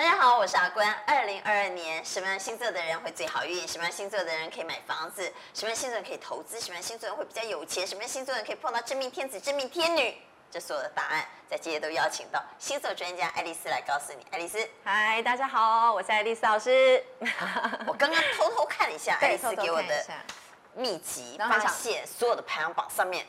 大家好，我是阿关。二零二二年，什么样星座的人会最好运？什么样星座的人可以买房子？什么样星座人可以投资？什么样星座人会比较有钱？什么样星座人可以碰到真命天子、真命天女？这所有的答案，在今天都邀请到星座专家爱丽丝来告诉你。爱丽丝，嗨，大家好，我是爱丽丝老师。我刚刚偷偷看了一下爱丽丝给我的秘籍，发现所有的排行榜上面。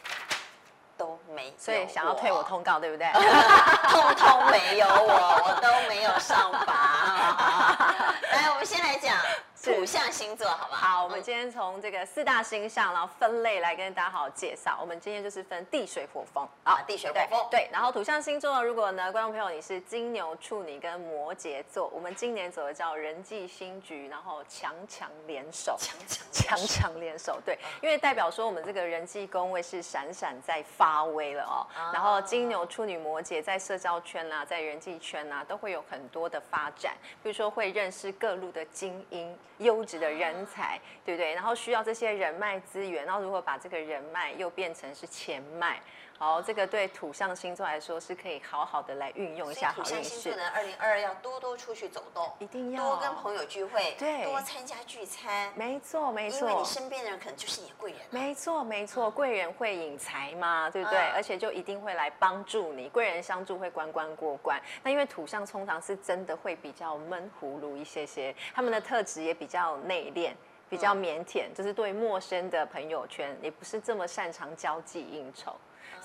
所以想要退我通告，对不对？通通没有我，我都没有上榜。来，我们先来讲。土象星座，好不好？好，我们今天从这个四大星象，然后分类来跟大家好好介绍。我们今天就是分地水火风啊，地水火风。对，然后土象星座，如果呢，观众朋友你是金牛、处女跟摩羯座，我们今年走的叫人际新局，然后强强联手，强强强强联手。对，因为代表说我们这个人际宫位是闪闪在发威了哦。然后金牛、处女、摩羯在社交圈啊，在人际圈啊，都会有很多的发展，比如说会认识各路的精英。优质的人才，对不对？然后需要这些人脉资源，然后如何把这个人脉又变成是钱脉？好，这个对土象星座来说是可以好好的来运用一下好运势。土象星座呢，二零二二要多多出去走动，一定要多跟朋友聚会，对，多参加聚餐。没错，没错，因为你身边的人可能就是你的贵人。没错，没错，贵人会引财嘛，对不对？而且就一定会来帮助你，贵人相助会关关过关。那因为土象通常是真的会比较闷葫芦一些些，他们的特质也比较内敛，比较腼腆，就是对陌生的朋友圈也不是这么擅长交际应酬。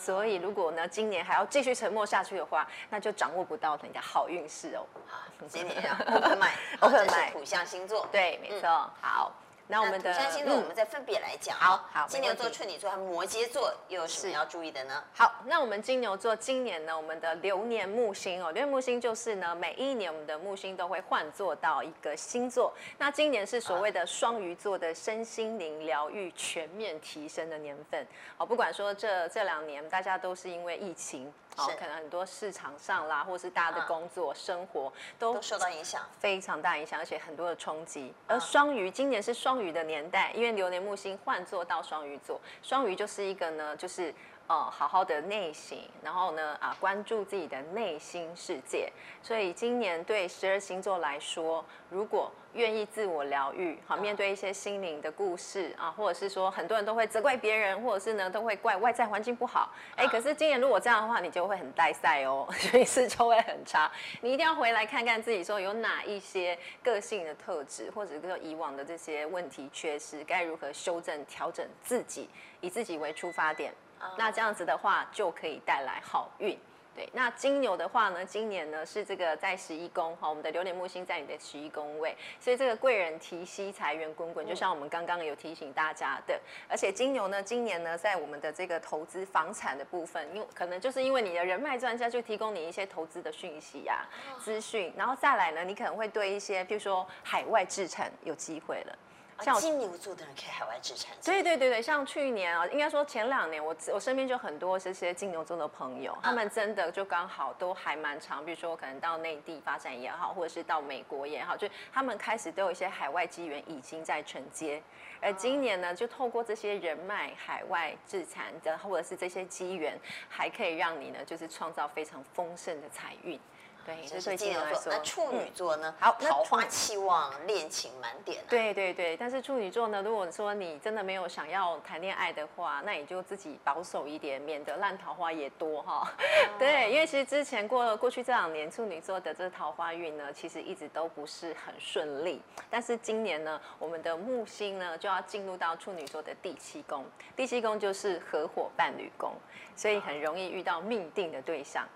所以，如果呢，今年还要继续沉默下去的话，那就掌握不到人家好运势哦。好，今年要 open mind，open mind，土象星座，对，没错，嗯、好。那我们的土象星座，我们再分别来讲。好好，金牛座、处女座和摩羯座又有什么要注意的呢？好，那我们金牛座今年呢，我们的流年木星哦，流年木星就是呢，每一年我们的木星都会换座到一个星座。那今年是所谓的双鱼座的身心灵疗愈全面提升的年份。好，不管说这这两年大家都是因为疫情。好，可能很多市场上啦，或是大家的工作、嗯、生活都，都受到影响，非常大影响，而且很多的冲击。而双鱼今年是双鱼的年代，因为流年木星换座到双鱼座，双鱼就是一个呢，就是。哦，好好的内省，然后呢，啊，关注自己的内心世界。所以今年对十二星座来说，如果愿意自我疗愈，好，面对一些心灵的故事啊，或者是说很多人都会责怪别人，或者是呢都会怪外在环境不好。哎，可是今年如果这样的话，你就会很带赛哦，运势就会很差。你一定要回来看看自己，说有哪一些个性的特质，或者是说以往的这些问题缺失，该如何修正调整自己，以自己为出发点。那这样子的话，就可以带来好运。对，那金牛的话呢，今年呢是这个在十一宫哈，我们的流年木星在你的十一宫位，所以这个贵人提携，财源滚滚，就像我们刚刚有提醒大家的。而且金牛呢，今年呢在我们的这个投资房产的部分，因为可能就是因为你的人脉专家就提供你一些投资的讯息呀、啊、资讯，然后再来呢，你可能会对一些，譬如说海外置产有机会了。像金牛座的人可以海外置产。对对对对，像去年啊，应该说前两年，我我身边就很多这些金牛座的朋友，他们真的就刚好都还蛮长，比如说可能到内地发展也好，或者是到美国也好，就他们开始都有一些海外机缘已经在承接。而今年呢，就透过这些人脉、海外置产的，或者是这些机缘，还可以让你呢，就是创造非常丰盛的财运。对，这是金牛座。那处女座呢？嗯、好，桃花期望，恋情满点、啊。对对对，但是处女座呢，如果说你真的没有想要谈恋爱的话，那你就自己保守一点，免得烂桃花也多哈。哦、对，因为其实之前过过去这两年，处女座的这桃花运呢，其实一直都不是很顺利。但是今年呢，我们的木星呢就要进入到处女座的第七宫，第七宫就是合伙伴侣宫，所以很容易遇到命定的对象。哦，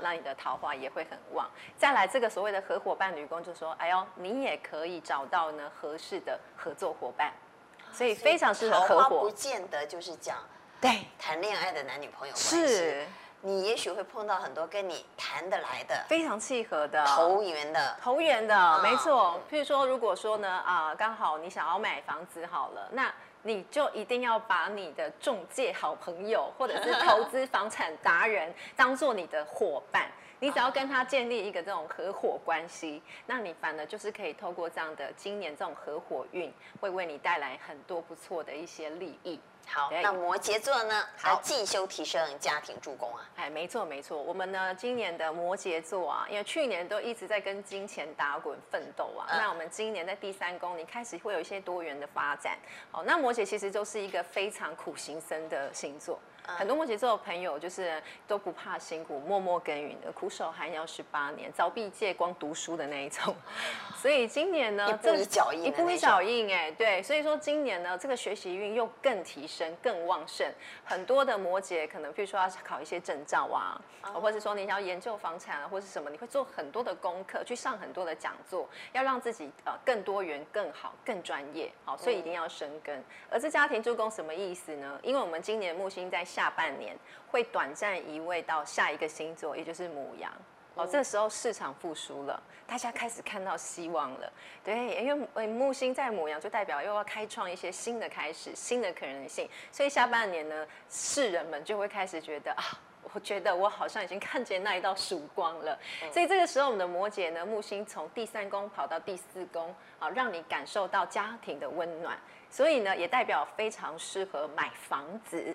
那你的桃花也会很旺。再来，这个所谓的合伙伴女工，就说，哎呦，你也可以找到呢合适的合作伙伴，所以非常适合合不见得就是讲对谈恋爱的男女朋友关系，是你也许会碰到很多跟你谈得来的、非常契合的、投缘的、投缘的，没错。譬如说，如果说呢，啊，刚好你想要买房子好了，那。你就一定要把你的中介好朋友，或者是投资房产达人当做你的伙伴，你只要跟他建立一个这种合伙关系，那你反而就是可以透过这样的今年这种合伙运，会为你带来很多不错的一些利益。好，那摩羯座呢？好进修提升家庭助攻啊。哎，没错没错，我们呢今年的摩羯座啊，因为去年都一直在跟金钱打滚奋斗啊，嗯、那我们今年在第三宫，你开始会有一些多元的发展。好，那摩羯其实就是一个非常苦行僧的星座。很多摩羯座的朋友就是都不怕辛苦，默默耕耘的，苦守寒窑十八年，凿壁借光读书的那一种。所以今年呢，一步一脚印，一步一脚印，哎，对，所以说今年呢，这个学习运又更提升、更旺盛。很多的摩羯可能，比如说要考一些证照啊，或者说你想要研究房产啊，或是什么，你会做很多的功课，去上很多的讲座，要让自己呃更多元、更好、更专业。好，所以一定要深耕。而这家庭助攻什么意思呢？因为我们今年木星在。下半年会短暂移位到下一个星座，也就是母羊。哦，这时候市场复苏了，大家开始看到希望了。对，因为木星在母羊，就代表又要开创一些新的开始、新的可能性。所以下半年呢，世人们就会开始觉得啊，我觉得我好像已经看见那一道曙光了。所以这个时候，我们的摩羯呢，木星从第三宫跑到第四宫，啊，让你感受到家庭的温暖。所以呢，也代表非常适合买房子。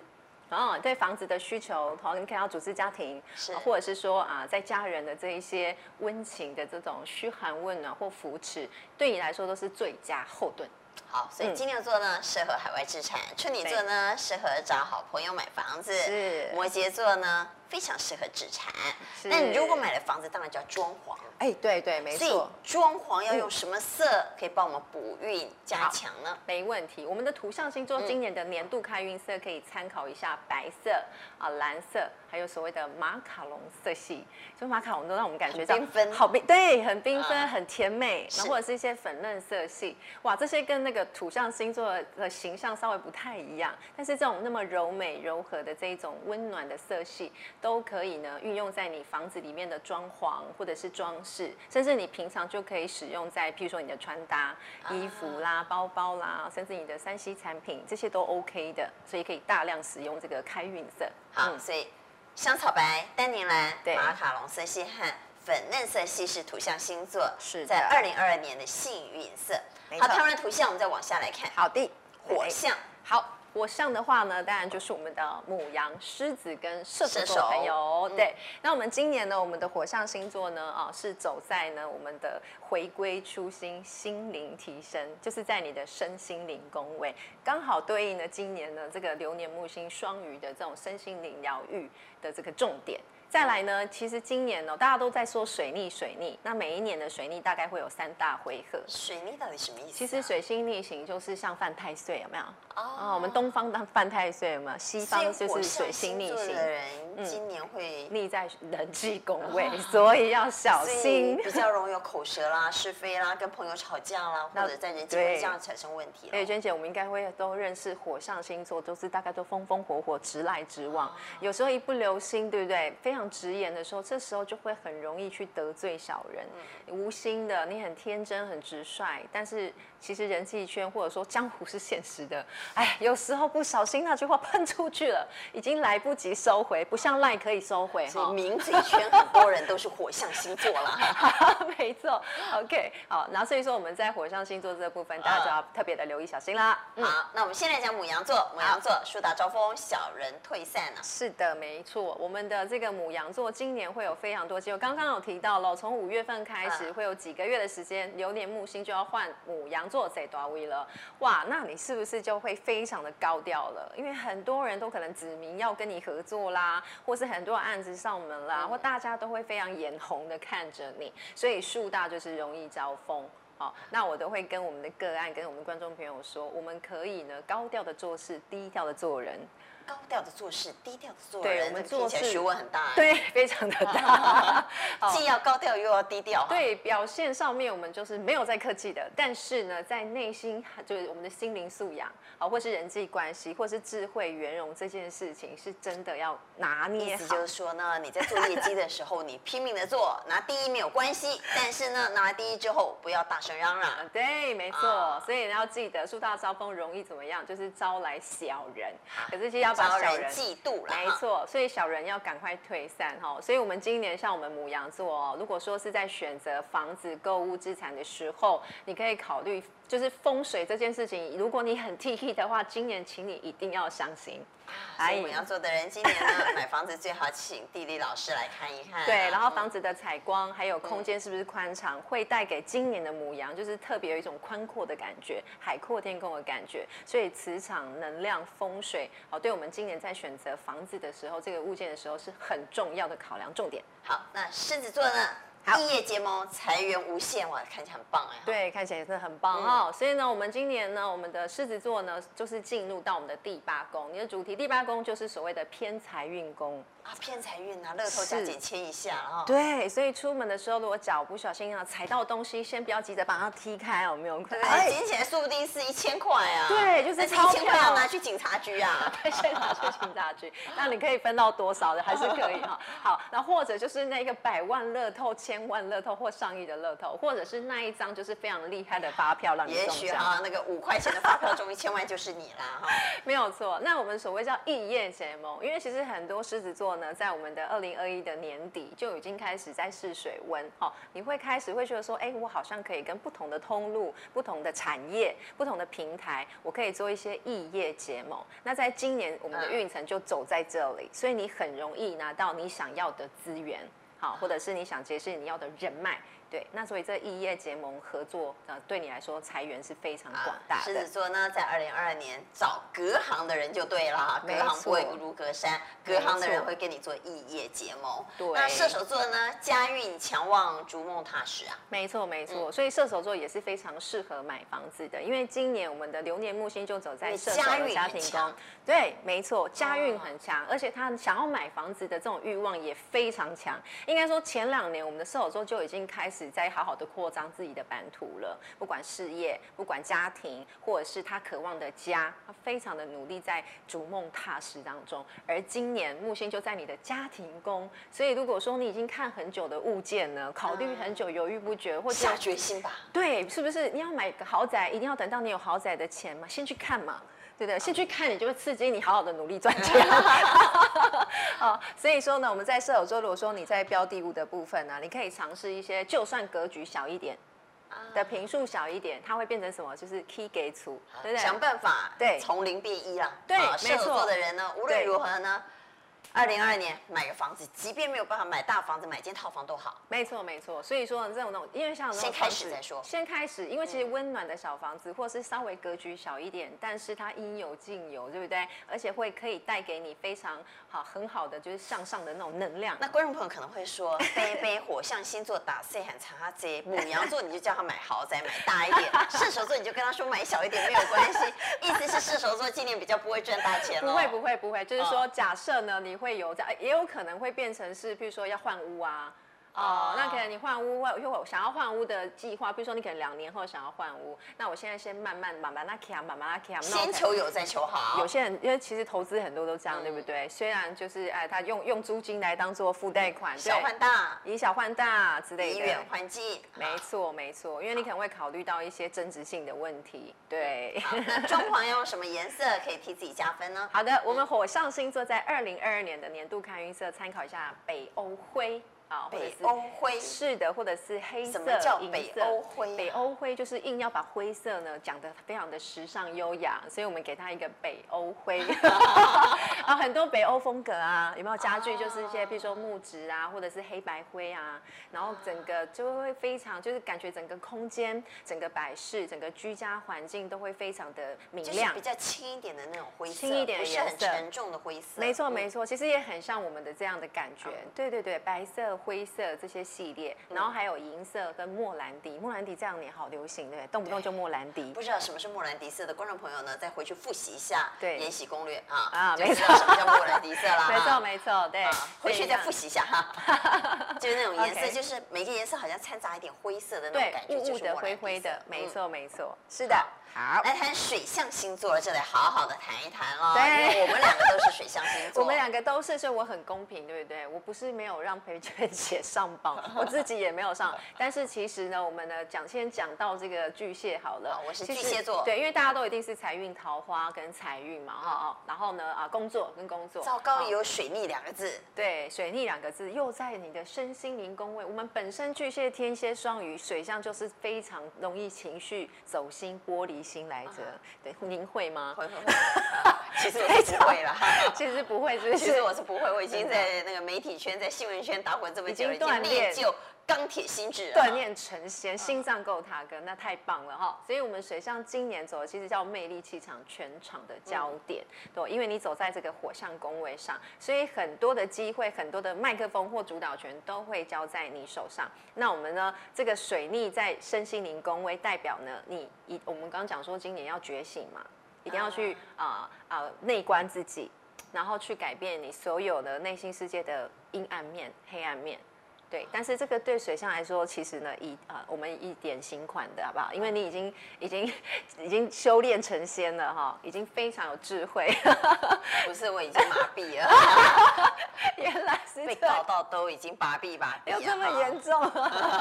哦，对房子的需求，好，你可以要组织家庭，是，或者是说啊，在家人的这一些温情的这种嘘寒问暖或扶持，对你来说都是最佳后盾。好，所以金牛座呢，适合海外置产；处女座呢，适合找好朋友买房子；是。摩羯座呢，非常适合置产。那你如果买了房子，当然就要装潢。哎，对对，没错。装潢要用什么色可以帮我们补运加强呢？没问题。我们的土象星座今年的年度开运色可以参考一下白色啊、蓝色，还有所谓的马卡龙色系。所以马卡龙都让我们感觉到缤纷，好缤，对，很缤纷，很甜美。然后或者是一些粉嫩色系，哇，这些跟那个土象星座的形象稍微不太一样。但是这种那么柔美柔和的这一种温暖的色系，都可以呢运用在你房子里面的装潢或者是装饰。甚至你平常就可以使用在，譬如说你的穿搭、衣服啦、包包啦，甚至你的三 C 产品，这些都 OK 的，所以可以大量使用这个开运色。好，所以香草白、丹宁蓝、马卡龙色系和粉嫩色系是土象星座，是在二零二二年的幸运色。好，看完图像，我们再往下来看。好的，火象，好。火象的话呢，当然就是我们的母羊、狮子跟射手座朋友。对，嗯、那我们今年呢，我们的火象星座呢，啊，是走在呢我们的回归初心、心灵提升，就是在你的身心灵宫位，刚好对应了今年呢这个流年木星双鱼的这种身心灵疗愈的这个重点。再来呢，其实今年呢、喔，大家都在说水逆，水逆。那每一年的水逆大概会有三大回合。水逆到底什么意思、啊？其实水星逆行就是像犯太岁，有没有？哦，哦，我们东方当犯太岁有没有？西方就是水星逆行。的人今年会、嗯、逆在人际宫位，哦、所以要小心。比较容易有口舌啦、是非啦，跟朋友吵架啦，或者在人际关系上产生问题。哎，娟姐，我们应该会都认识火象星座，都是大概都风风火火、直来直往。哦、有时候一不留心，对不对？非常。直言的时候，这时候就会很容易去得罪小人，嗯、无心的，你很天真、很直率，但是其实人际圈或者说江湖是现实的，哎，有时候不小心那句话喷出去了，已经来不及收回，不像赖可以收回。所以名嘴圈很多人都是火象星座了，没错。OK，好，然后所以说我们在火象星座这个部分，大家就要特别的留意小心啦。嗯、好，那我们先来讲母羊座，母羊座树大招风，小人退散了。是的，没错，我们的这个母羊座今年会有非常多机会，刚刚有提到了，从五月份开始会有几个月的时间，流年木星就要换母羊座谁大位了，哇，那你是不是就会非常的高调了？因为很多人都可能指明要跟你合作啦，或是很多案子上门啦，或大家都会非常眼红的看着你，所以树大就是容易招风。好，那我都会跟我们的个案，跟我们观众朋友说，我们可以呢高调的做事，低调的做人。高调的做事，低调的做人。对，我们做事学问很大。对，非常的大。既要高调又要低调。对，表现上面我们就是没有在客气的，但是呢，在内心就是我们的心灵素养，啊，或是人际关系，或是智慧圆融这件事情，是真的要拿捏。意思就是说呢，你在做业绩的时候，你拼命的做，拿第一没有关系，但是呢，拿来第一之后不要大声嚷嚷。对，没错。所以你要记得，树大招风容易怎么样？就是招来小人。可是要。招人嫉妒了，没错，所以小人要赶快退散哈。所以，我们今年像我们母羊座，如果说是在选择房子、购物资产的时候，你可以考虑就是风水这件事情，如果你很 T T 的话，今年请你一定要相信。所以我们要做的人，今年呢买房子最好请地理老师来看一看。对，然后房子的采光还有空间是不是宽敞，嗯、会带给今年的母羊，就是特别有一种宽阔的感觉，海阔天空的感觉。所以磁场、能量、风水，哦，对我们今年在选择房子的时候，这个物件的时候是很重要的考量重点。好，那狮子座呢？异业结盟，财源无限，哇，看起来很棒哎。对，看起来也是很棒哈、嗯。所以呢，我们今年呢，我们的狮子座呢，就是进入到我们的第八宫。你的主题第八宫就是所谓的偏财运宫。啊，偏财运啊，乐透加减签一下啊。对，所以出门的时候，如果脚不小心啊踩到东西，先不要急着把它踢开，有没有？对，捡起来说不定是一千块啊。对，就是一千块要拿去警察局啊。对，先拿去警察局。那你可以分到多少的，还是可以哈。好，那或者就是那个百万乐透、千万乐透或上亿的乐透，或者是那一张就是非常厉害的发票让你中奖。也许哈，那个五块钱的发票中一千万就是你啦哈。没有错。那我们所谓叫异业结盟，因为其实很多狮子座呢，在我们的二零二一的年底就已经开始在试水温，哦，你会开始会觉得说，哎，我好像可以跟不同的通路、不同的产业、不同的平台，我可以做一些异业结盟。那在今年我们的运程就走在这里，所以你很容易拿到你想要的资源，好，或者是你想结识你要的人脉。对，那所以这异业结盟合作，呃，对你来说财源是非常广大的。狮子座呢，在二零二二年找隔行的人就对了，隔行不会如隔山，隔行的人会跟你做异业结盟。对，那射手座呢，家运强旺，逐梦踏实啊。没错没错，嗯，所以射手座也是非常适合买房子的，因为今年我们的流年木星就走在射手的家庭宫。对，没错，家运很强，而且他想要买房子的这种欲望也非常强。应该说前两年我们的射手座就已经开始。在好好的扩张自己的版图了，不管事业，不管家庭，或者是他渴望的家，他非常的努力在逐梦踏实当中。而今年木星就在你的家庭宫，所以如果说你已经看很久的物件呢，考虑很久，犹豫不决，或者下决心吧，对，是不是？你要买个豪宅，一定要等到你有豪宅的钱嘛，先去看嘛。对的，先去看，你就会刺激你好好的努力赚钱。好，所以说呢，我们在射手座，如果说你在标的物的部分呢、啊，你可以尝试一些，就算格局小一点的平数小一点，它会变成什么？就是 key 给出，对不对？想办法对，从零变一啊。对，射手座的人呢，无论如何呢。二零二二年买个房子，即便没有办法买大房子，买间套房都好。没错，没错。所以说这种那种，因为像先开始再说，先开始，因为其实温暖的小房子，或是稍微格局小一点，但是它应有尽有，对不对？而且会可以带给你非常好很好的就是向上的那种能量。那观众朋友可能会说，杯杯火象星座打 C 很差这牡羊座你就叫他买豪宅，买大一点；射手座你就跟他说买小一点没有关系。意思是射手座今年比较不会赚大钱 不会，不会，不会。就是说，假设呢，你会有在，也有可能会变成是，譬如说要换屋啊。哦，那可能你换屋，或因为我想要换屋的计划，比如说你可能两年后想要换屋，那我现在先慢慢慢慢那卡，慢慢那卡，先求有再求好。有些人因为其实投资很多都这样，对不对？虽然就是哎，他用用租金来当做付贷款，小换大，以小换大之类的，以远换近。没错没错，因为你可能会考虑到一些增值性的问题。对，那装潢要用什么颜色可以替自己加分呢？好的，我们火象星座在二零二二年的年度看运色，参考一下北欧灰。啊，北欧灰是的，或者是黑色、什么叫北欧灰？北欧灰就是硬要把灰色呢讲得非常的时尚优雅，所以我们给它一个北欧灰。啊，很多北欧风格啊，有没有家具？就是一些，比如说木质啊，或者是黑白灰啊，然后整个就会非常，就是感觉整个空间、整个摆饰、整个居家环境都会非常的明亮，比较轻一点的那种灰色，轻一点的颜色，不是很沉重的灰色。没错没错，其实也很像我们的这样的感觉。对对对，白色。灰色这些系列，然后还有银色跟莫兰迪，莫兰迪这两年好流行，对，动不动就莫兰迪。不知道什么是莫兰迪色的观众朋友呢，再回去复习一下《对延禧攻略》啊啊，没错，什么叫莫兰迪色啦？没错没错，对，回去再复习一下哈。就是那种颜色，就是每个颜色好像掺杂一点灰色的那种感觉，雾雾的、灰灰的，没错没错，是的。好，来谈水象星座，这得好好的谈一谈哦。对，我们两个都是水象星座，我们两个都是，所以我很公平，对不对？我不是没有让培觉见血上榜，我自己也没有上。但是其实呢，我们呢讲先讲到这个巨蟹好了。好，我是巨蟹座。对，因为大家都一定是财运、桃花跟财运嘛，哈、哦、然后呢啊，工作跟工作。糟糕，有水逆两个字。对，水逆两个字又在你的身心灵宫位。我们本身巨蟹、天蝎、双鱼水象就是非常容易情绪走心、玻璃心来着。对，您会吗？会会会。其实我是不会啦，其实不会，是不是？其实我是不会，我已经在那个媒体圈、在新闻圈打滚这么久了，已经练就钢铁心智，锻炼成仙，心脏够塔哥，那太棒了哈！所以，我们水象今年走的其实叫魅力气场全场的焦点，对，因为你走在这个火象宫位上，所以很多的机会、很多的麦克风或主导权都会交在你手上。那我们呢，这个水逆在身心灵宫位代表呢，你一我们刚刚讲说今年要觉醒嘛。一定要去啊啊内观自己，然后去改变你所有的内心世界的阴暗面、黑暗面。对，但是这个对水象来说，其实呢，以啊、呃，我们一点新款的好不好？因为你已经已经已经修炼成仙了哈，已经非常有智慧。不是，我已经麻痹了。原来是被搞到都已经麻痹麻痹，有这么严重？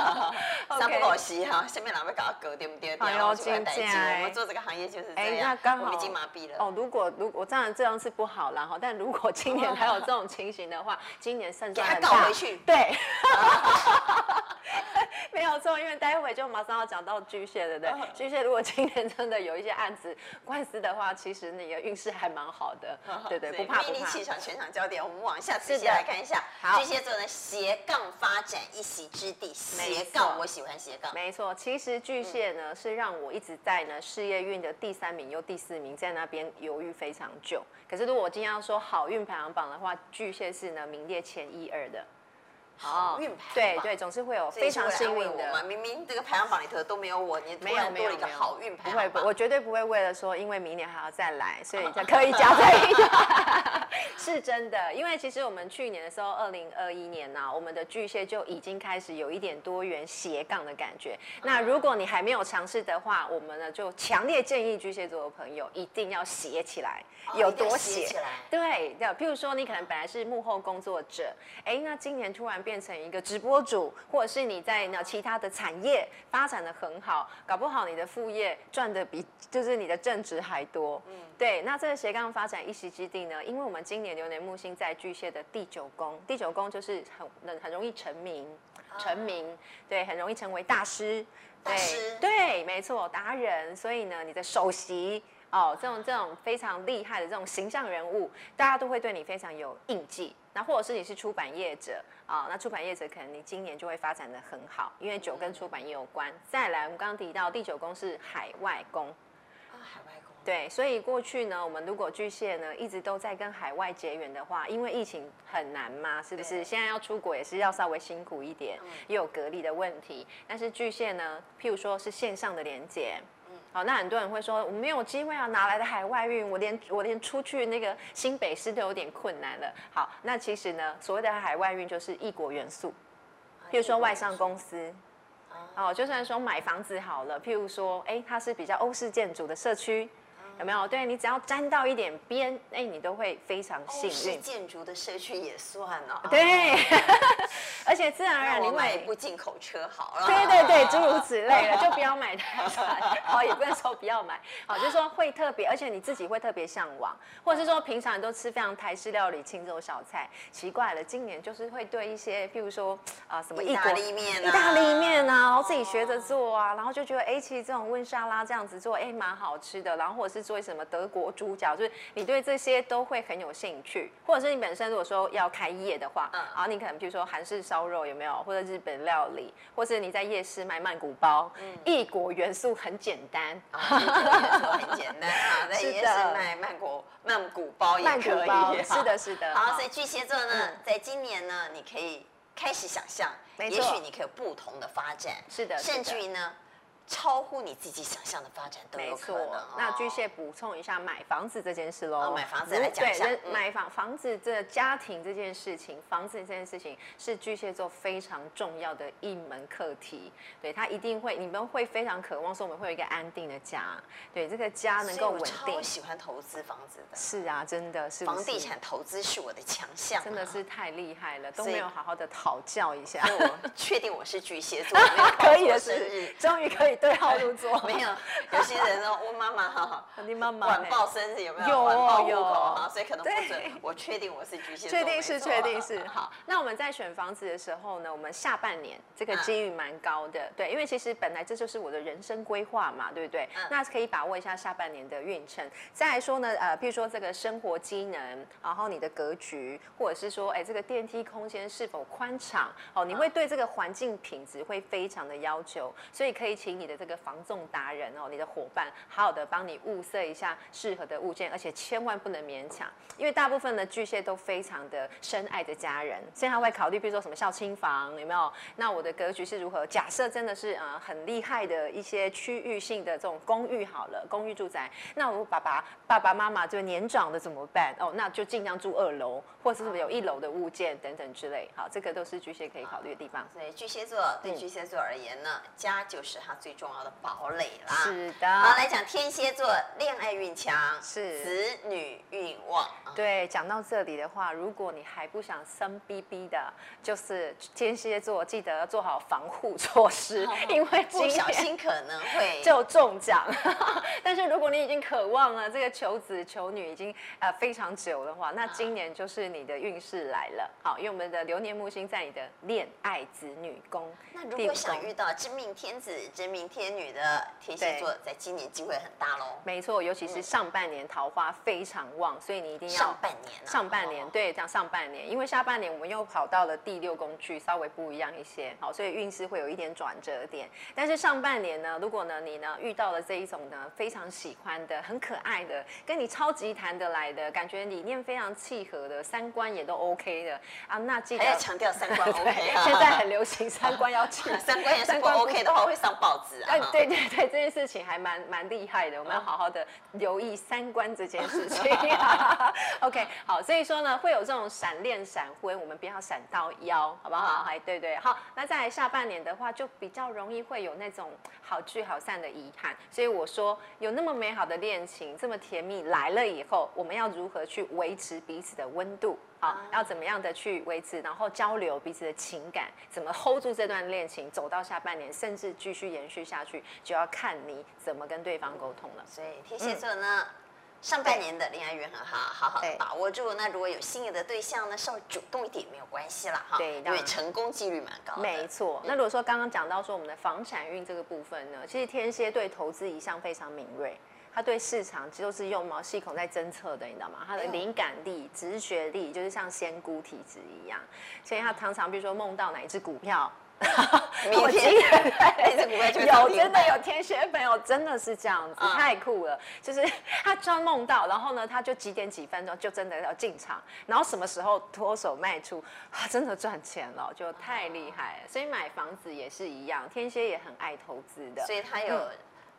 三不五时哈，下面两位搞到搞对不对？哎呦，真假？我们做这个行业就是这样。哎，那刚好已经麻痹了。哦，如果如果当然这样是不好啦哈，但如果今年还有这种情形的话，今年胜算很大。给他搞回去。对。没有错，因为待会就马上要讲到巨蟹，对不对？巨蟹如果今年真的有一些案子官司的话，其实你的运势还蛮好的，对对，不怕不怕。魅力气场全场焦点，我们往下仔细来看一下。巨蟹座的斜杠发展一席之地，斜杠我喜欢斜杠。没错，其实巨蟹呢是让我一直在呢事业运的第三名又第四名，在那边犹豫非常久。可是如果我今天要说好运排行榜的话，巨蟹是呢名列前一二的。好运排对对，总是会有非常幸运的嘛。明明这个排行榜里头都没有我，你突然多了一个好运排行榜。不会，我绝对不会为了说，因为明年还要再来，所以才刻意加在一起。是真的，因为其实我们去年的时候，二零二一年呢、啊，我们的巨蟹就已经开始有一点多元斜杠的感觉。那如果你还没有尝试的话，我们呢就强烈建议巨蟹座的朋友一定要斜起来，有多斜？对，对，譬如说你可能本来是幕后工作者，哎，那今年突然变。成一个直播主，或者是你在那其他的产业发展的很好，搞不好你的副业赚的比就是你的正职还多。嗯，对。那这个斜杠发展一席之地呢？因为我们今年流年木星在巨蟹的第九宫，第九宫就是很很容易成名，成名，对，很容易成为大师，大师，对，对，没错，达人。所以呢，你的首席哦，这种这种非常厉害的这种形象人物，大家都会对你非常有印记。那或者是你是出版业者啊，那出版业者可能你今年就会发展的很好，因为九跟出版业有关。再来，我们刚刚提到第九宫是海外宫，啊，海外宫。对，所以过去呢，我们如果巨蟹呢一直都在跟海外结缘的话，因为疫情很难嘛，是不是？现在要出国也是要稍微辛苦一点，也有隔离的问题。但是巨蟹呢，譬如说是线上的连接。好，那很多人会说我没有机会啊，哪来的海外运？我连我连出去那个新北市都有点困难了。好，那其实呢，所谓的海外运就是异国元素，譬如说外商公司，哦，就算说买房子好了，譬如说，哎，它是比较欧式建筑的社区。有没有？对，你只要沾到一点边，哎，你都会非常幸运。是建筑的社区也算哦。对，而且自然而然，你买一部进口车好了。对对对，诸如此类的，就不要买台产。好，也不能说不要买，好，就是说会特别，而且你自己会特别向往，或者是说平常你都吃非常台式料理、清粥小菜。奇怪了，今年就是会对一些，譬如说啊，什么意大利面、意大利面啊，然后自己学着做啊，然后就觉得，哎，其实这种温沙拉这样子做，哎，蛮好吃的。然后或者是。做什么德国猪脚，就是你对这些都会很有兴趣，或者是你本身如果说要开业的话，嗯，然后你可能比如说韩式烧肉有没有，或者日本料理，或是你在夜市卖曼谷包，嗯，异国元素很简单，啊，异国元素很简单啊，在夜市卖曼谷曼谷包也可以，是的，是的。好，所以巨蟹座呢，在今年呢，你可以开始想象，也许你可以有不同的发展，是的，甚至于呢。超乎你自己想象的发展都有可能。哦、那巨蟹补充一下买房子这件事喽、哦。买房子来讲一下，对，买房房子这家庭这件事情，房子这件事情是巨蟹座非常重要的一门课题。对，他一定会，你们会非常渴望说我们会有一个安定的家。对，这个家能够稳定。我喜欢投资房子的。是啊，真的是，是。房地产投资是我的强项、啊，真的是太厉害了，都没有好好的讨教一下。我确定我是巨蟹座，可以的是，终于可以对号入座。没有，有些人说我妈妈哈，你妈妈晚报生日有没有？有哦有哈，所以可能不准。我确定我是巨蟹座，确定是确定是。好，那我们在选房子的时候呢，我们下半年这个机遇蛮高的，对，因为其实本来这就是我的人生规划嘛，对不对？那可以把握一下下半年的运程。再来说呢，呃，譬如说这个生活机能，然后你的格局，或者是说，哎，这个电梯空间是否宽敞？哦，你会对这个环境品质会非常的要求，所以可以请你的这个防重达人哦，你的伙伴好好的帮你物色一下适合的物件，而且千万不能勉强，因为大部分的巨蟹都非常的深爱着家人，所以他会考虑，比如说什么孝亲房有没有？那我的格局是如何？假设真的是呃很厉害的一些区域性的这种公寓好了，公寓住宅，那我爸爸爸爸妈妈就年长的怎么办？哦，那就尽量住二楼，或者是有一楼的物件等等之类。好，这个都是巨蟹可以考虑的地方。所以巨蟹座对巨蟹座而言呢，家就是他最重要的堡垒啦。是的。好，来讲天蝎座，恋爱运强，是子女运旺。对，讲到这里的话，如果你还不想生 BB 的，就是天蝎座，记得要做好防护措施，哦、因为不小心可能会 就中奖。但是如果你已经渴望了这个求子求女已经呃非常久的话，那今年就是你的运势来了。好，因为我们的流年木星在你的恋爱子女宫。那如果想遇到真命天子、真命天女的天蝎座，在今年机会很大喽。没错，尤其是上半年桃花非常旺，所以你一定要上半年、啊。上半年对，这样上半年，因为下半年我们又跑到了第六宫去，稍微不一样一些。好，所以运势会有一点转折点。但是上半年呢，如果呢你呢遇到了这一种呢非常喜欢的、很可爱的、跟你超级谈得来的感觉，理念非常契合的，三观也都 OK 的啊，那记得还要强调三观 OK 现在很流行三观要去，三观也 三观 OK 的话会上报纸啊。对对对，这件事情还蛮蛮厉害的，我们要好好的留意三观这件事情。OK，好，所以说呢，会有这种闪恋闪婚，我们不要闪到腰，好不好？哎，对对，好，那在下半年的话，就比较容易会有那种好聚好散的遗憾。所以我说，有那么美好的恋情，这么甜蜜来了以后，我们要如何去维持彼此的温度？好，要怎么样的去维持，然后交流彼此的情感，怎么 hold 住这段恋情，走到下半年，甚至继续延续下去，就要看你怎么跟对方沟通了。所以天蝎座呢，嗯、上半年的恋爱运很好，好好把握住。那如果有心仪的对象呢，稍微主动一点没有关系啦，哈，对，因为成功几率蛮高的。没错。那如果说刚刚讲到说我们的房产运这个部分呢，其实天蝎对投资一向非常敏锐。他对市场其实都是用毛细孔在侦测的，你知道吗？他的灵感力、直觉力就是像仙姑体质一样，所以他常常比如说梦到哪一只股票，有真的有天蝎朋友真的是这样子，太酷了。就是 他专梦到，然后呢，他就几点几分钟就真的要进场，然后什么时候脱手卖出，啊，真的赚钱了，就太厉害了。所以买房子也是一样，天蝎也很爱投资的，所以他有。嗯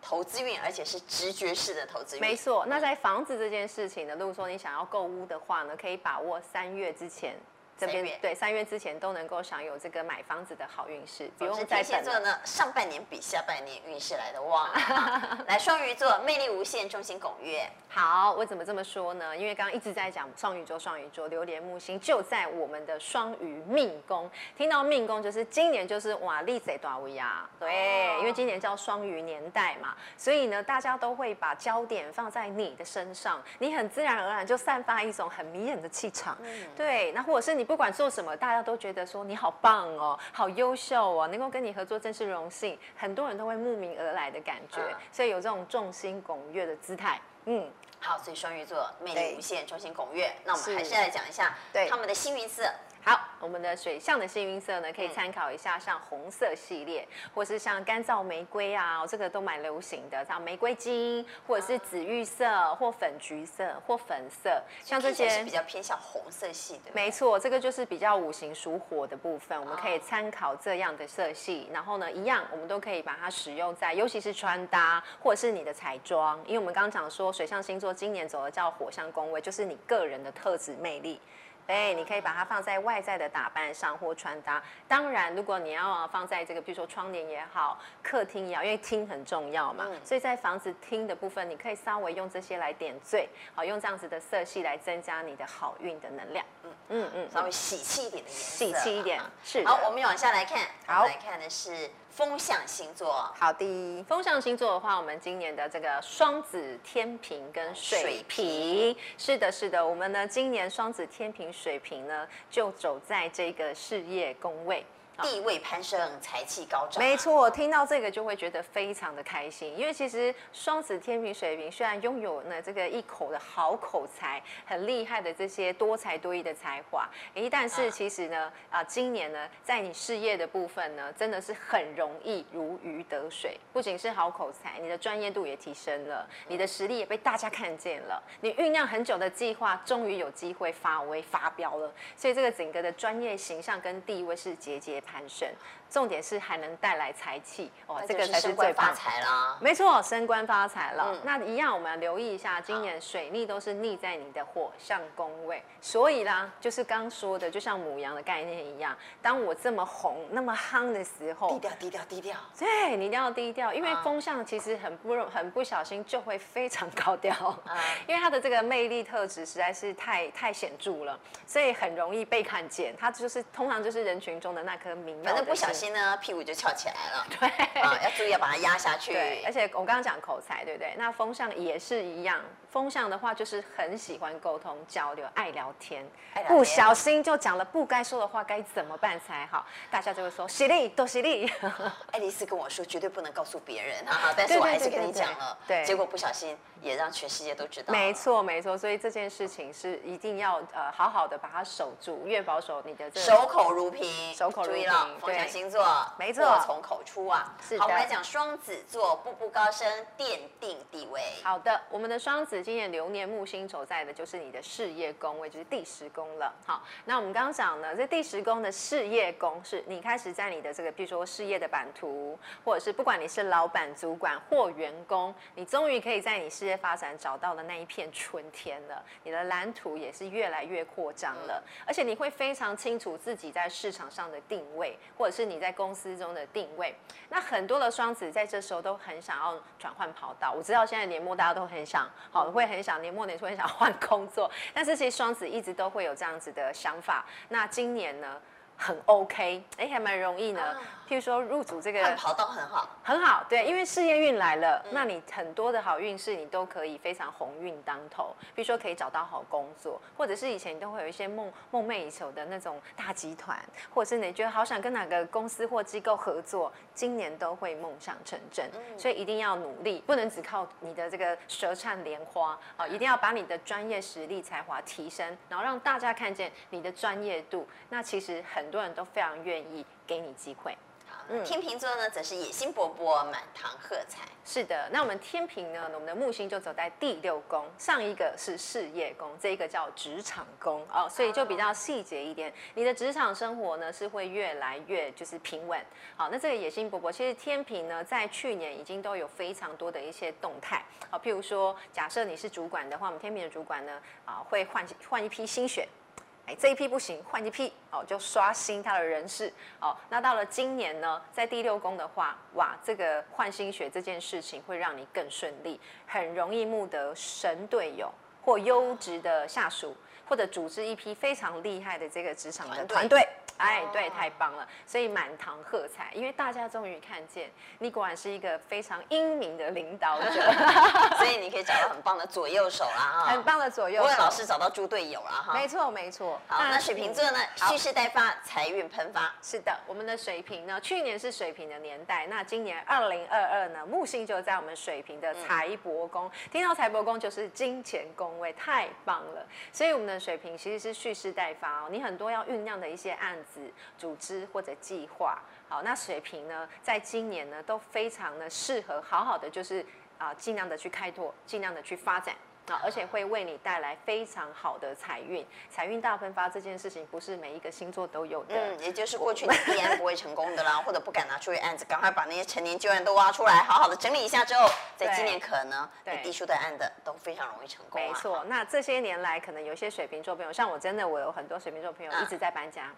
投资运，而且是直觉式的投资运。没错，那在房子这件事情呢，如果说你想要购屋的话呢，可以把握三月之前。这边对三月之前都能够享有这个买房子的好运势，不用再等。天蝎座呢，上半年比下半年运势来的旺。来双鱼座，魅力无限，众星拱月。好，我怎么这么说呢？因为刚刚一直在讲双鱼座，双鱼座流年木星就在我们的双鱼命宫。听到命宫就是今年就是哇，利贼大威啊。对，因为今年叫双鱼年代嘛，所以呢，大家都会把焦点放在你的身上，你很自然而然就散发一种很迷人的气场。嗯、对，那或者是你。不管做什么，大家都觉得说你好棒哦，好优秀哦，能够跟你合作真是荣幸。很多人都会慕名而来的感觉，嗯、所以有这种众星拱月的姿态。嗯，好，所以双鱼座魅力无限，众星拱月。那我们还是来讲一下对他们的幸运色。好，我们的水象的幸运色呢，可以参考一下，像红色系列，或是像干燥玫瑰啊，这个都蛮流行的，像玫瑰金，或者是紫玉色，或粉橘色，或粉色，像这些是比较偏向红色系的。没错，这个就是比较五行属火的部分，我们可以参考这样的色系，然后呢，一样我们都可以把它使用在，尤其是穿搭或者是你的彩妆，因为我们刚刚讲说水象星座今年走的叫火象宫位，就是你个人的特质魅力。哎，你可以把它放在外在的打扮上或穿搭。当然，如果你要放在这个，比如说窗帘也好，客厅也好，因为厅很重要嘛，嗯、所以在房子厅的部分，你可以稍微用这些来点缀，好，用这样子的色系来增加你的好运的能量。嗯嗯嗯，稍微喜气一点的颜色，喜气一点。是。好，我们往下来看，好，来看的是。风象星座，好的。风象星座的话，我们今年的这个双子、天平跟水瓶，是的，是的。我们呢，今年双子、天平、水瓶呢，就走在这个事业宫位。地位攀升，财气高涨。没错，我听到这个就会觉得非常的开心，因为其实双子、天平、水瓶虽然拥有呢这个一口的好口才，很厉害的这些多才多艺的才华，诶，但是其实呢，啊，今年呢，在你事业的部分呢，真的是很容易如鱼得水。不仅是好口才，你的专业度也提升了，你的实力也被大家看见了，你酝酿很久的计划终于有机会发威发飙了，所以这个整个的专业形象跟地位是节节攀升，重点是还能带来财气哦，这个才是最发财啦。没错，升官发财了。嗯、那一样，我们要留意一下，今年水逆都是逆在你的火象宫位，所以啦，就是刚说的，就像母羊的概念一样，当我这么红、那么夯的时候，低调、低调、低调。对，你一定要低调，因为风象其实很不容很不小心就会非常高调，嗯、因为它的这个魅力特质实在是太太显著了，所以很容易被看见。它就是通常就是人群中的那颗明。反正不小心呢，屁股就翘起来了。对，啊，要注意要把它压下去。对，而且我刚刚讲口才，对不对？那风象也是一样，风象的话就是很喜欢沟通交流，爱聊天，爱聊天，不小心就讲了不该说的话，该怎么办才好？大家就会说犀利，多犀利。爱丽丝跟我说绝对不能告诉别人，哈哈，但是我还是跟你讲了，对，结果不小心也让全世界都知道。没错，没错，所以这件事情是一定要呃好好的把它守住，越保守你的这守口如瓶，守口如瓶。风象星座，没错，祸从口出啊。是的。好，我们来讲双子座，步步高升，奠定地位。好的，我们的双子今年流年木星走在的就是你的事业宫位，就是第十宫了。好，那我们刚刚讲呢，这第十宫的事业宫是你开始在你的这个，比如说事业的版图，或者是不管你是老板、主管或员工，你终于可以在你事业发展找到的那一片春天了。你的蓝图也是越来越扩张了，嗯、而且你会非常清楚自己在市场上的定位。或者是你在公司中的定位，那很多的双子在这时候都很想要转换跑道。我知道现在年末大家都很想，好，会很想年末年初很想换工作，但是其实双子一直都会有这样子的想法。那今年呢，很 OK，哎，还蛮容易呢。譬如说入主这个跑道很好，很好，对，因为事业运来了，嗯、那你很多的好运势你都可以非常鸿运当头。比如说可以找到好工作，或者是以前你都会有一些梦梦寐以求的那种大集团，或者是你觉得好想跟哪个公司或机构合作，今年都会梦想成真。嗯、所以一定要努力，不能只靠你的这个舌灿莲花啊，一定要把你的专业实力才华提升，然后让大家看见你的专业度。那其实很多人都非常愿意给你机会。天秤座呢，则是野心勃勃，满堂喝彩。是的，那我们天平呢，我们的木星就走在第六宫，上一个是事业宫，这一个叫职场宫哦，所以就比较细节一点。你的职场生活呢，是会越来越就是平稳。好，那这个野心勃勃，其实天平呢，在去年已经都有非常多的一些动态。好，譬如说，假设你是主管的话，我们天平的主管呢，啊，会换换一批新血。哎这一批不行，换一批哦，就刷新他的人事哦。那到了今年呢，在第六宫的话，哇，这个换新血这件事情会让你更顺利，很容易募得神队友或优质的下属，或者组织一批非常厉害的这个职场的团队。哎，对，太棒了，所以满堂喝彩，因为大家终于看见你果然是一个非常英明的领导者，所以你可以找到很棒的左右手啦，哈，很棒的左右手，为老师找到猪队友了哈，没错没错。好，那水瓶座呢，蓄势待发，财运喷发。是的，我们的水瓶呢，去年是水瓶的年代，那今年二零二二呢，木星就在我们水瓶的财帛宫，嗯、听到财帛宫就是金钱宫位，太棒了。所以我们的水瓶其实是蓄势待发哦，你很多要酝酿的一些案子、组织或者计划。好，那水瓶呢，在今年呢都非常的适合，好好的就是啊，尽量的去开拓，尽量的去发展。啊，而且会为你带来非常好的财运，财运大喷发这件事情不是每一个星座都有的。嗯，也就是过去你必然不会成功的啦，或者不敢拿出去案子，赶快把那些陈年旧案都挖出来，好好的整理一下之后，在今年可能你递出的案子都非常容易成功。没错，那这些年来可能有些水瓶座朋友，像我真的我有很多水瓶座朋友一直在搬家，啊、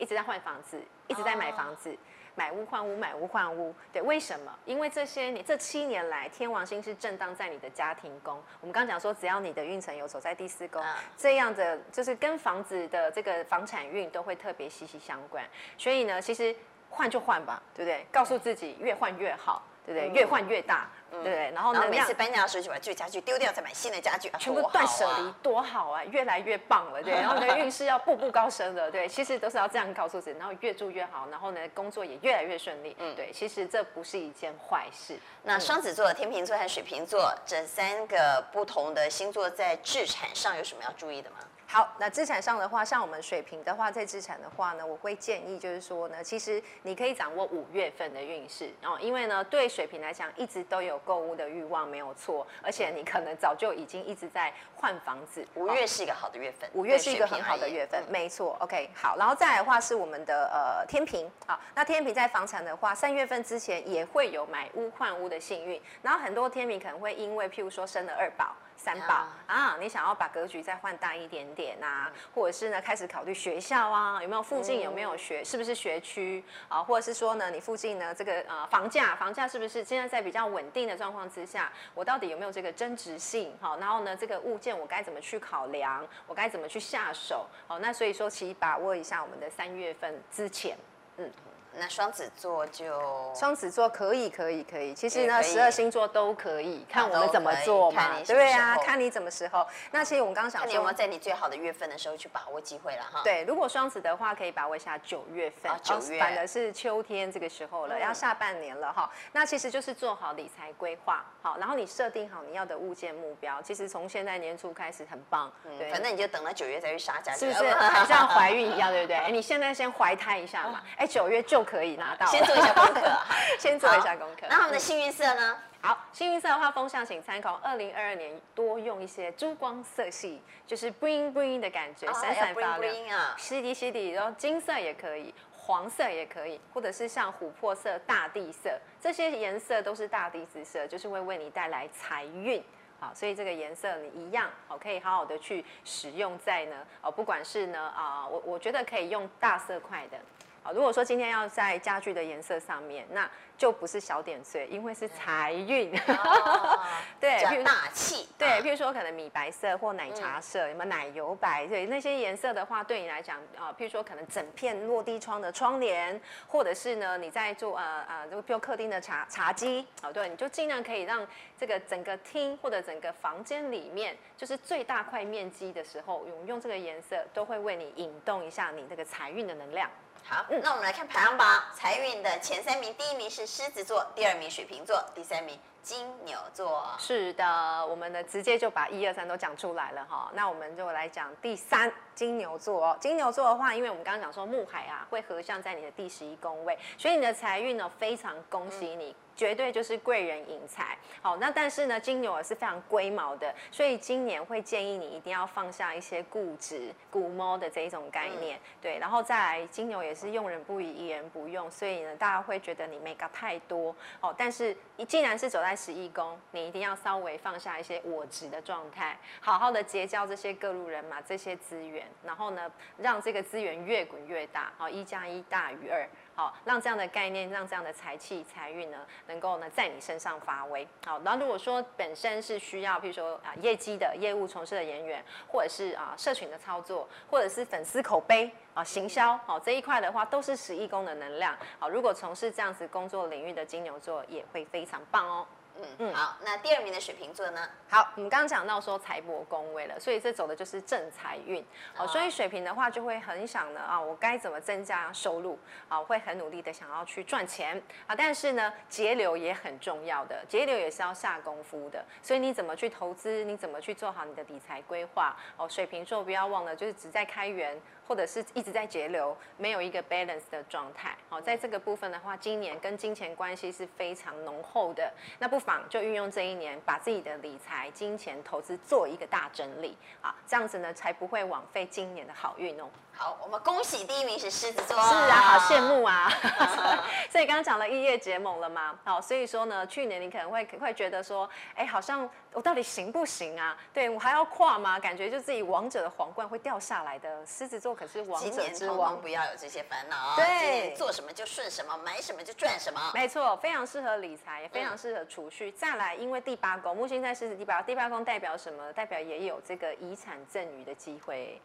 一直在换房子，一直在买房子。哦买屋换屋，买屋换屋，对，为什么？因为这些年这七年来，天王星是震荡在你的家庭宫。我们刚讲说，只要你的运程有走在第四宫，这样的就是跟房子的这个房产运都会特别息息相关。所以呢，其实换就换吧，对不对？告诉自己越换越好，对不对？越换越大。嗯、对，然后呢？每次搬家的时候就把旧家具丢掉，再买新的家具，全部断舍离，多好啊！越来越棒了，对。然后呢，运势要步步高升的，对。其实都是要这样告诉自己，然后越住越好，然后呢，工作也越来越顺利。嗯，对。其实这不是一件坏事。那双子座、天秤座和水瓶座这三个不同的星座，在制产上有什么要注意的吗？好，那资产上的话，像我们水瓶的话，在资产的话呢，我会建议就是说呢，其实你可以掌握五月份的运势哦，因为呢，对水瓶来讲，一直都有购物的欲望没有错，而且你可能早就已经一直在换房子。五月是一个好的月份，五月是一个很好的月份，没错。OK，好，然后再来的话是我们的呃天平，好，那天平在房产的话，三月份之前也会有买屋换屋的幸运，然后很多天平可能会因为譬如说生了二宝。三宝啊，你想要把格局再换大一点点呐、啊，或者是呢开始考虑学校啊，有没有附近有没有学，是不是学区啊，或者是说呢你附近呢这个呃房价房价是不是现在在比较稳定的状况之下，我到底有没有这个增值性？好，然后呢这个物件我该怎么去考量，我该怎么去下手？好，那所以说其实把握一下我们的三月份之前，嗯。那双子座就双子座可以可以可以，其实呢十二星座都可以，看我们怎么做嘛，对啊，看你怎么时候。那其实我们刚刚想说，你有没有在你最好的月份的时候去把握机会了哈？对，如果双子的话，可以把握一下九月份，九月反而是秋天这个时候了，要下半年了哈。那其实就是做好理财规划，好，然后你设定好你要的物件目标，其实从现在年初开始很棒，对，反正你就等到九月再去杀价，是不是？很像怀孕一样，对不对？哎，你现在先怀胎一下嘛，哎，九月就。就可以拿到，先做一下功课，先做一下功课。那他们的幸运色呢？好，幸运色的话，风向请参考。二零二二年多用一些珠光色系，就是 bling bling 的感觉，闪闪发亮啊，稀滴稀滴。然后金色也可以，黄色也可以，或者是像琥珀色、大地色，这些颜色都是大地之色，就是会为你带来财运。好，所以这个颜色你一样好，可以好好的去使用在呢，哦，不管是呢啊，我我觉得可以用大色块的。好，如果说今天要在家具的颜色上面，那就不是小点缀，因为是财运，哦、对，比较大气。对，譬如说可能米白色或奶茶色，嗯、有没有奶油白？对，那些颜色的话，对你来讲啊，譬如说可能整片落地窗的窗帘，或者是呢你在做呃呃，就比如客厅的茶茶几，哦，对，你就尽量可以让这个整个厅或者整个房间里面，就是最大块面积的时候，用用这个颜色，都会为你引动一下你这个财运的能量。好，那我们来看排行榜，财运的前三名，第一名是狮子座，第二名水瓶座，第三名金牛座。是的，我们呢直接就把一二三都讲出来了哈。那我们就来讲第三金牛座哦。金牛座的话，因为我们刚刚讲说木海啊会合相在你的第十一宫位，所以你的财运呢非常恭喜你。嗯绝对就是贵人引财，好，那但是呢，金牛也是非常龟毛的，所以今年会建议你一定要放下一些固执、龟毛的这一种概念，嗯、对，然后再来，金牛也是用人不疑，疑人不用，所以呢，大家会觉得你没搞太多，哦，但是你既然是走在十一宫，你一定要稍微放下一些我执的状态，好好的结交这些各路人马、这些资源，然后呢，让这个资源越滚越大，好，一加一大于二，好，让这样的概念，让这样的财气、财运呢。能够呢在你身上发威。好，然后如果说本身是需要，譬如说啊业绩的业务从事的人员，或者是啊社群的操作，或者是粉丝口碑啊行销，好这一块的话，都是十一宫的能量。好，如果从事这样子工作领域的金牛座，也会非常棒哦。嗯嗯，好，那第二名的水瓶座呢？好，我们刚刚讲到说财帛宫位了，所以这走的就是正财运。好，所以水瓶的话就会很想呢啊，我该怎么增加收入啊？会很努力的想要去赚钱啊，但是呢，节流也很重要的，节流也是要下功夫的。所以你怎么去投资？你怎么去做好你的理财规划？哦，水瓶座不要忘了，就是只在开源。或者是一直在节流，没有一个 balance 的状态。好，在这个部分的话，今年跟金钱关系是非常浓厚的。那不妨就运用这一年，把自己的理财、金钱投资做一个大整理啊，这样子呢，才不会枉费今年的好运哦。好，我们恭喜第一名是狮子座。是啊，好羡慕啊！所以刚刚讲了异业结盟了嘛？好，所以说呢，去年你可能会会觉得说，哎，好像我到底行不行啊？对我还要跨吗？感觉就自己王者的皇冠会掉下来的。狮子座可是王者之王，不要有这些烦恼。对，做什么就顺什么，买什么就赚什么。没错，非常适合理财，也非常适合储蓄。嗯、再来，因为第八宫木星在狮子第八，第八宫代表什么？代表也有这个遗产赠与的机会。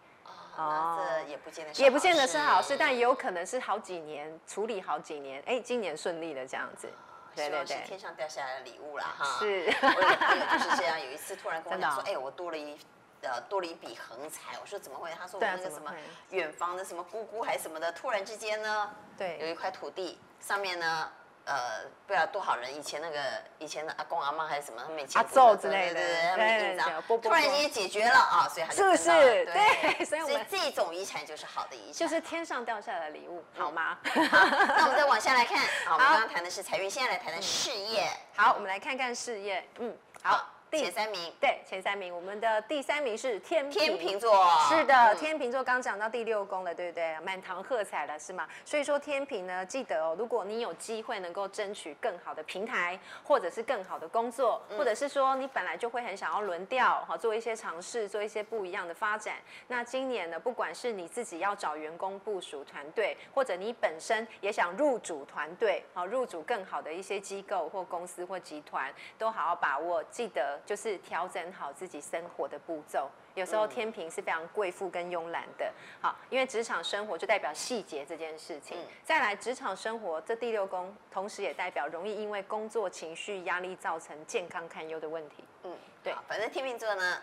哦，这也不见得是也不见得是好事，但也有可能是好几年处理好几年，哎，今年顺利的这样子，对对对，天上掉下来的礼物啦哈。是，我有朋友就是这样，有一次突然跟我讲说，哎，我多了一呃多了一笔横财，我说怎么会？他说我那个什么远方的什么姑姑还是什么的，突然之间呢，对，有一块土地上面呢。呃，不知道多少人以前那个以前的阿公阿妈还是什么，他们以前阿祖之类的，他们印章，突然间解决了啊，所以还是不是？对，所以我们这种遗产就是好的遗产，就是天上掉下来的礼物，好吗？那我们再往下来看，好，我们刚刚谈的是财运，现在来谈谈事业。好，我们来看看事业，嗯，好。前三名，对，前三名，我们的第三名是天天秤座，是的，天秤座刚讲到第六宫了，对不对？满堂喝彩了，是吗？所以说天平呢，记得哦，如果你有机会能够争取更好的平台，或者是更好的工作，或者是说你本来就会很想要轮调，好做一些尝试，做一些不一样的发展。那今年呢，不管是你自己要找员工部署团队，或者你本身也想入主团队，好入主更好的一些机构或公司或集团，都好好把握，记得。就是调整好自己生活的步骤，有时候天平是非常贵妇跟慵懒的，好，因为职场生活就代表细节这件事情。再来，职场生活这第六宫，同时也代表容易因为工作情绪压力造成健康堪忧的问题。嗯，对，反正天秤座呢。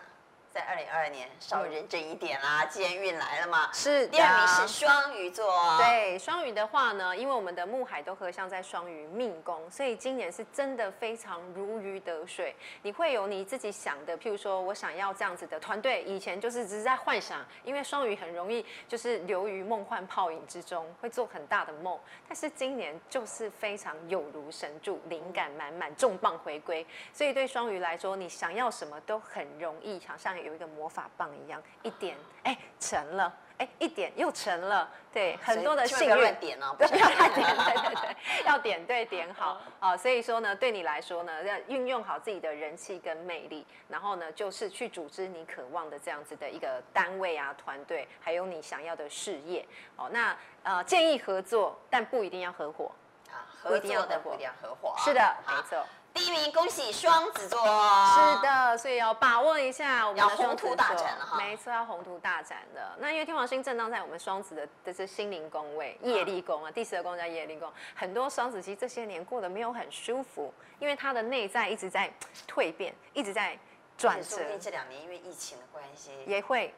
在二零二二年稍微认真一点啦，既然运来了嘛。是。第二名是双鱼座。对，双鱼的话呢，因为我们的木海都合相在双鱼命宫，所以今年是真的非常如鱼得水。你会有你自己想的，譬如说我想要这样子的团队，以前就是只是在幻想，因为双鱼很容易就是流于梦幻泡影之中，会做很大的梦。但是今年就是非常有如神助，灵感满满，重磅回归。所以对双鱼来说，你想要什么都很容易，好像。有一个魔法棒一样，一点哎成了，哎一点又成了，对，很多的幸运。不要乱点哦，不要 乱点，对对对，要点对点好啊。所以说呢，对你来说呢，要运用好自己的人气跟魅力，然后呢，就是去组织你渴望的这样子的一个单位啊、团队，还有你想要的事业。哦，那呃建议合作，但不一定要合伙啊，合作的不一定要合伙。是的，没错。第一名，恭喜双子座。是的，所以要把握一下我们的宏图大展了哈。没错，要宏图大展的。那因为天王星震荡在我们双子的这是心灵宫位，业力宫啊，第十二宫叫业力宫。很多双子其实这些年过得没有很舒服，因为他的内在一直在蜕变，一直在转折。说不定这两年因为疫情的关系，也会。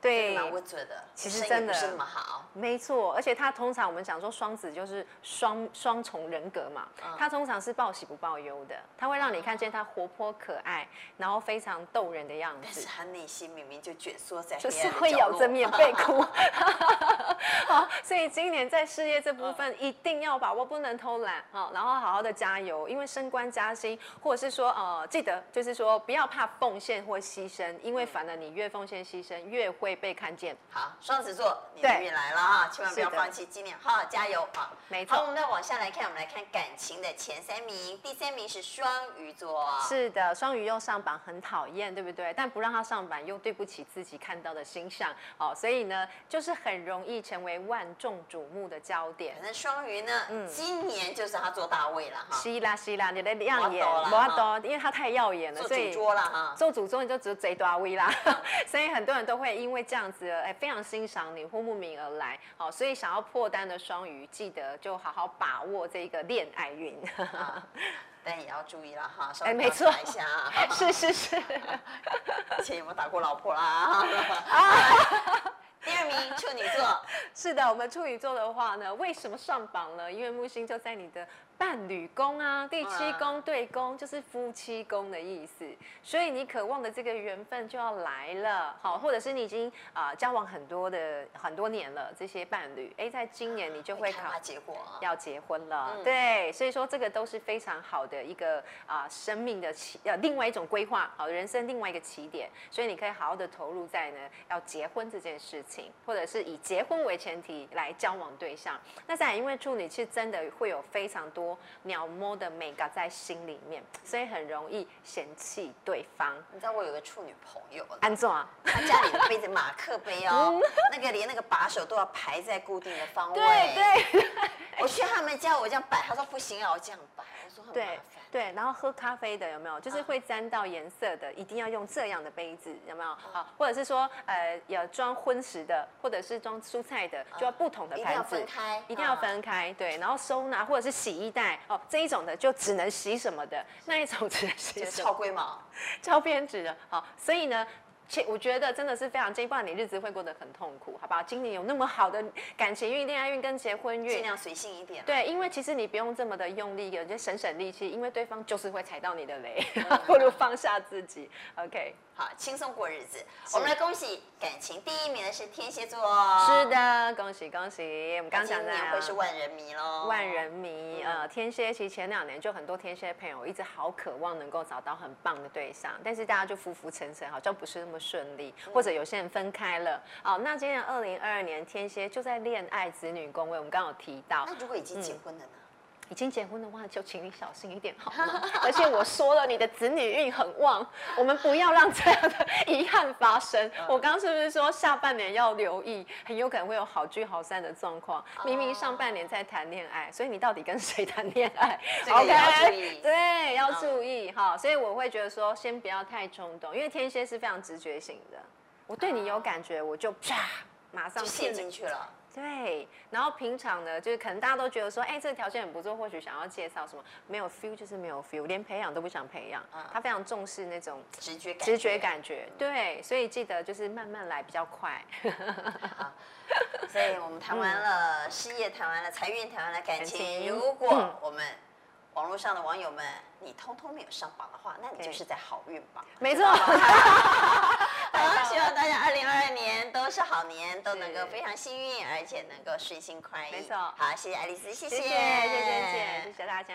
对，蛮稳的。其实真的不是那么好，没错。而且他通常我们讲说双子就是双双重人格嘛，他通常是报喜不报忧的，他会让你看见他活泼可爱，然后非常逗人的样子。但是他内心明明就卷缩在，就是会咬着棉被 哭。好，所以今年在事业这部分一定要把握，不能偷懒。好，然后好好的加油，因为升官加薪，或者是说呃，记得就是说不要怕奉献或牺牲，因为反而你越奉献牺牲越会。会被看见。好，双子座，你的运来了哈，千万不要放弃，今年好好加油啊！没错。好，我们再往下来看，我们来看感情的前三名，第三名是双鱼座。是的，双鱼又上榜，很讨厌，对不对？但不让他上榜，又对不起自己看到的星象，哦，所以呢，就是很容易成为万众瞩目的焦点。反正双鱼呢，嗯，今年就是他做大位了哈。是啦是啦，你的亮眼，我多，因为他太耀眼了，做主桌了哈。做主桌你就只有贼大位啦，所以很多人都会因为这样子，哎，非常欣赏你，慕名而来。好，所以想要破单的双鱼，记得就好好把握这个恋爱运。但也要注意了哈，哎，没错，一下，是是是，以前有没有打过老婆啦？第二名处女座，是的，我们处女座的话呢，为什么上榜呢？因为木星就在你的。伴侣宫啊，第七宫对宫就是夫妻宫的意思，所以你渴望的这个缘分就要来了，好，或者是你已经啊、呃、交往很多的很多年了，这些伴侣，哎，在今年你就会考结果。要结婚了，嗯、对，所以说这个都是非常好的一个啊、呃、生命的起呃另外一种规划，好，人生另外一个起点，所以你可以好好的投入在呢要结婚这件事情，或者是以结婚为前提来交往对象，那再来因为处女其实真的会有非常多。鸟摸的美感在心里面，所以很容易嫌弃对方。你知道我有个处女朋友，安总啊，他家里的杯子马克杯哦，那个连那个把手都要排在固定的方位。对对，我去他们家，我这样摆，他说不行啊，我这样摆。对对，然后喝咖啡的有没有？就是会沾到颜色的，一定要用这样的杯子，有没有？好，或者是说，呃，有装荤食的，或者是装蔬菜的，就要不同的盘子，一定要分开，一定要分开。对，然后收纳或者是洗衣袋哦，这一种的就只能洗什么的，那一种只能洗超龟毛、超偏执的。好，所以呢。且我觉得真的是非常建议，不然你日子会过得很痛苦，好不好？今年有那么好的感情运、恋爱运跟结婚运，尽量随性一点。对，因为其实你不用这么的用力，有些省省力气，因为对方就是会踩到你的雷，不如放下自己。OK，好，轻松过日子。我们来恭喜感情第一名的是天蝎座。是的，恭喜恭喜。我们刚讲的今年会是万人迷喽。万人迷，呃，天蝎其实前两年就很多天蝎朋友一直好渴望能够找到很棒的对象，但是大家就浮浮沉沉，好像不是那么顺利。或者有些人分开了，哦，那今年二零二二年天蝎就在恋爱子女宫位，我们刚刚有提到。那如果已经结婚了呢？已经结婚的话，就请你小心一点好吗？而且我说了，你的子女运很旺，我们不要让这样的遗憾发生。我刚刚是不是说下半年要留意，很有可能会有好聚好散的状况？明明上半年在谈恋爱，所以你到底跟谁谈恋爱？OK，对，要注意哈。所以我会觉得说，先不要太冲动，因为天蝎是非常直觉型的。我对你有感觉，我就啪，马上陷进去了。对，然后平常呢，就是可能大家都觉得说，哎，这个条件很不错，或许想要介绍什么，没有 feel 就是没有 feel，连培养都不想培养。他非常重视那种直觉感，直觉感觉。对，所以记得就是慢慢来比较快。好，所以我们谈完了事业，谈完了财运，谈完了感情。如果我们网络上的网友们，你通通没有上榜的话，那你就是在好运榜。没错。好，希望大家二零二二年都是好年，都能够非常幸运，而且能够顺心快意。没错。好，谢谢爱丽丝，谢谢，谢谢谢谢，谢谢大家。